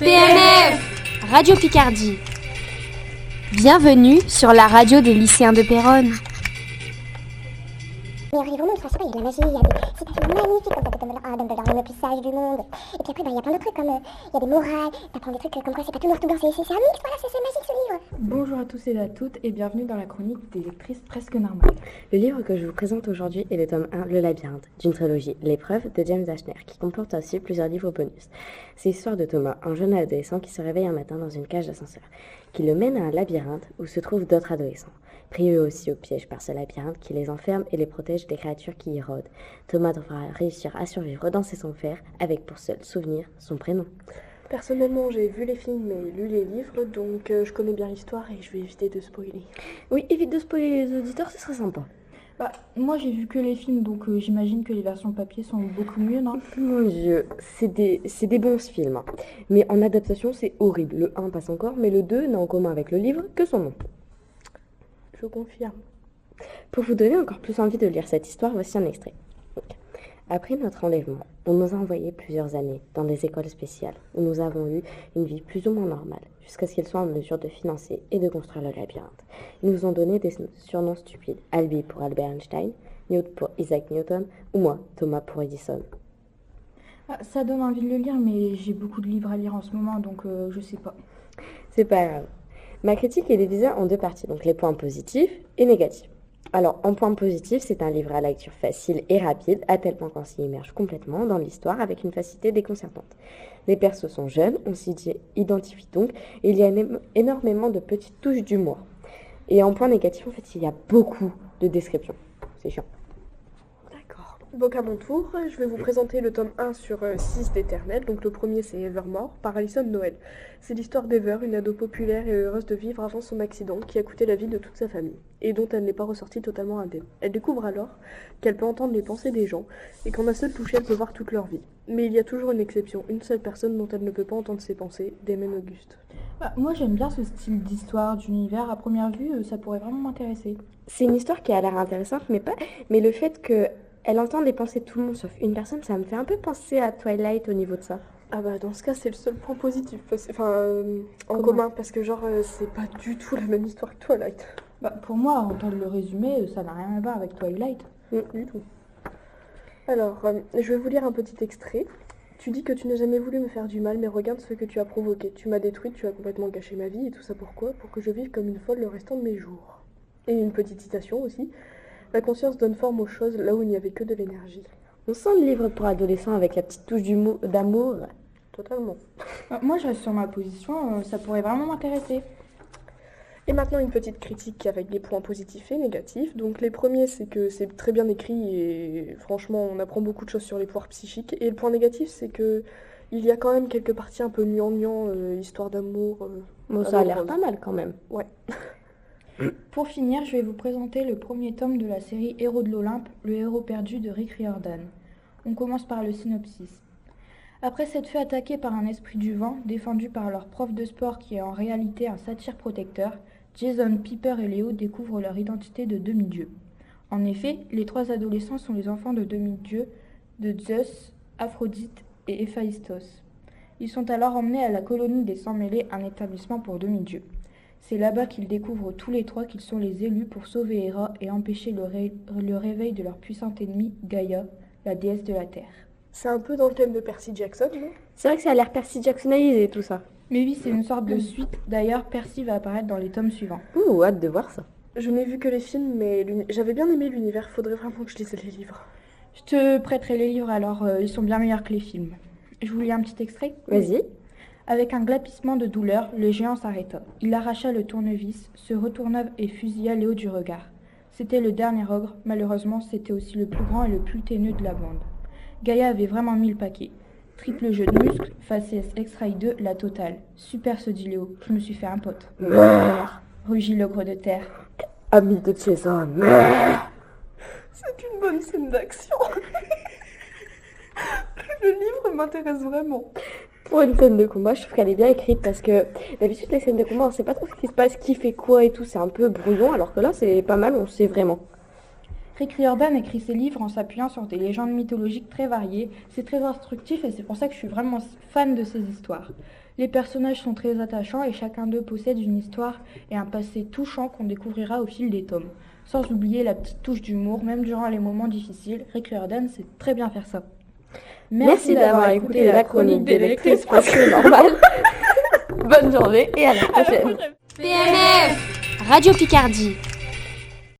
PNF Radio Picardie. Bienvenue sur la radio des lycéens de Péronne. Mais vraiment, je sais pas, il y a de la magie, il y a des citations magnifiques comme Dumbledore, ah, Dumbledore, le plus sage du monde. Et puis après, bah, il y a plein d'autres trucs comme, euh, il y a des morales, t'apprends des trucs comme quoi c'est pas tout noir tout blanc, c'est un mix, voilà, c'est magique ce livre. Bonjour à tous et à toutes et bienvenue dans la chronique des lectrices presque normales. Le livre que je vous présente aujourd'hui est le tome 1, Le labyrinthe, d'une trilogie, L'épreuve de James Ashner, qui comporte aussi plusieurs livres bonus. C'est l'histoire de Thomas, un jeune adolescent qui se réveille un matin dans une cage d'ascenseur, qui le mène à un labyrinthe où se trouvent d'autres adolescents. Pris eux aussi au piège par ce labyrinthe qui les enferme et les protège des créatures qui y rôdent. Thomas devra réussir à survivre dans ses enfers avec pour seul souvenir son prénom. Personnellement, j'ai vu les films et lu les livres, donc euh, je connais bien l'histoire et je vais éviter de spoiler. Oui, évite de spoiler les auditeurs, ce serait sympa. Bah, moi j'ai vu que les films donc euh, j'imagine que les versions papier sont beaucoup mieux, non? Mon dieu, c'est des, c'est des bons films. hein. Mais en adaptation, c'est horrible. Le 1 passe encore, mais le 2 n'a en commun avec le livre que son nom. Je confirme. Pour vous donner encore plus envie de lire cette histoire, voici un extrait. Après notre enlèvement, on nous a envoyés plusieurs années dans des écoles spéciales où nous avons eu une vie plus ou moins normale jusqu'à ce qu'ils soient en mesure de financer et de construire le labyrinthe. Ils nous ont donné des surnoms stupides. Albi pour Albert Einstein, Newt pour Isaac Newton ou moi, Thomas pour Edison. Ah, Ça donne envie de le lire mais j'ai beaucoup de livres à lire en ce moment donc euh, je sais pas. C'est pas grave. Ma critique est divisée en deux parties, donc les points positifs et négatifs. Alors, en point positif, c'est un livre à lecture facile et rapide, à tel point qu'on s'y immerge complètement dans l'histoire avec une facilité déconcertante. Les persos sont jeunes, on s'y identifie donc, et il y a éno- énormément de petites touches d'humour. Et en point négatif, en fait, il y a beaucoup de descriptions. C'est chiant. Donc à mon tour, je vais vous présenter le tome 1 sur 6 d'Éternel. Donc le premier c'est Evermore par Alison Noël. C'est l'histoire d'Ever, une ado populaire et heureuse de vivre avant son accident qui a coûté la vie de toute sa famille et dont elle n'est pas ressortie totalement indemne. Elle découvre alors qu'elle peut entendre les pensées des gens et qu'en un seul toucher elle peut voir toute leur vie. Mais il y a toujours une exception, une seule personne dont elle ne peut pas entendre ses pensées, Damon Auguste. Bah, moi j'aime bien ce style d'histoire, d'univers. À première vue euh, ça pourrait vraiment m'intéresser. C'est une histoire qui a l'air intéressante, mais pas. Mais le fait que elle entend les pensées de tout le monde sauf une personne, ça me fait un peu penser à Twilight au niveau de ça. Ah bah dans ce cas c'est le seul point positif, parce- enfin euh, en commun, parce que genre euh, c'est pas du tout la même histoire que Twilight. Bah, pour moi entendre le résumé euh, ça n'a rien à voir avec Twilight. Mm, du tout. Alors, euh, je vais vous lire un petit extrait. Tu dis que tu n'as jamais voulu me faire du mal, mais regarde ce que tu as provoqué. Tu m'as détruite, tu as complètement gâché ma vie, et tout ça pourquoi? Pour que je vive comme une folle le restant de mes jours. Et une petite citation aussi. La conscience donne forme aux choses là où il n'y avait que de l'énergie. On sent le livre pour adolescents avec la petite touche d'amour. Totalement. Bah, moi je reste sur ma position, euh, ça pourrait vraiment m'intéresser. Et maintenant une petite critique avec des points positifs et négatifs. Donc les premiers c'est que c'est très bien écrit et franchement on apprend beaucoup de choses sur les pouvoirs psychiques. Et le point négatif c'est que il y a quand même quelques parties un peu gnangnan, euh, histoire d'amour. euh, Bon, ça a l'air pas mal quand même. Ouais. Pour finir, je vais vous présenter le premier tome de la série Héros de l'Olympe, le héros perdu de Rick Riordan. On commence par le synopsis. Après s'être fait attaquer par un esprit du vent, défendu par leur prof de sport qui est en réalité un satyre protecteur, Jason, Piper et Léo découvrent leur identité de demi-dieu. En effet, les trois adolescents sont les enfants de demi-dieux de Zeus, Aphrodite et Héphaïstos. Ils sont alors emmenés à la colonie des Sans-Mêlés, un établissement pour demi-dieux. C'est là-bas qu'ils découvrent tous les trois qu'ils sont les élus pour sauver Héra et empêcher le, ré- le réveil de leur puissante ennemie, Gaïa, la déesse de la Terre. C'est un peu dans le thème de Percy Jackson, non? C'est vrai que ça a l'air Percy Jacksonalisé tout ça. Mais oui, c'est une sorte de suite. D'ailleurs, Percy va apparaître dans les tomes suivants. Ouh, hâte de voir ça. Je n'ai vu que les films, mais j'avais bien aimé l'univers. Faudrait vraiment que je lise les livres. Je te prêterai les livres alors, euh, ils sont bien meilleurs que les films. Je vous lis un petit extrait Vas-y. Avec un glapissement de douleur, le géant s'arrêta. Il arracha le tournevis, se retourna et fusilla Léo du regard. C'était le dernier ogre, malheureusement c'était aussi le plus grand et le plus téneux de la bande. Gaïa avait vraiment mis le paquet. Triple jeu de muscles, faciès extra 2, la totale. Super se dit Léo, je me suis fait un pote. Rugit l'ogre de terre. Ami de Jason. C'est une bonne scène d'action. le livre m'intéresse vraiment. Pour une scène de combat, je trouve qu'elle est bien écrite parce que d'habitude, les scènes de combat, on sait pas trop ce qui se passe, qui fait quoi et tout. C'est un peu brouillon, alors que là, c'est pas mal, on sait vraiment. Rick Riordan écrit ses livres en s'appuyant sur des légendes mythologiques très variées. C'est très instructif et c'est pour ça que je suis vraiment fan de ces histoires. Les personnages sont très attachants et chacun d'eux possède une histoire et un passé touchant qu'on découvrira au fil des tomes. Sans oublier la petite touche d'humour, même durant les moments difficiles, Rick Riordan sait très bien faire ça. Merci, d'avoir écouté la chronique des lectrices parce que normal. Bonne journée et à la prochaine. PNF Radio Picardie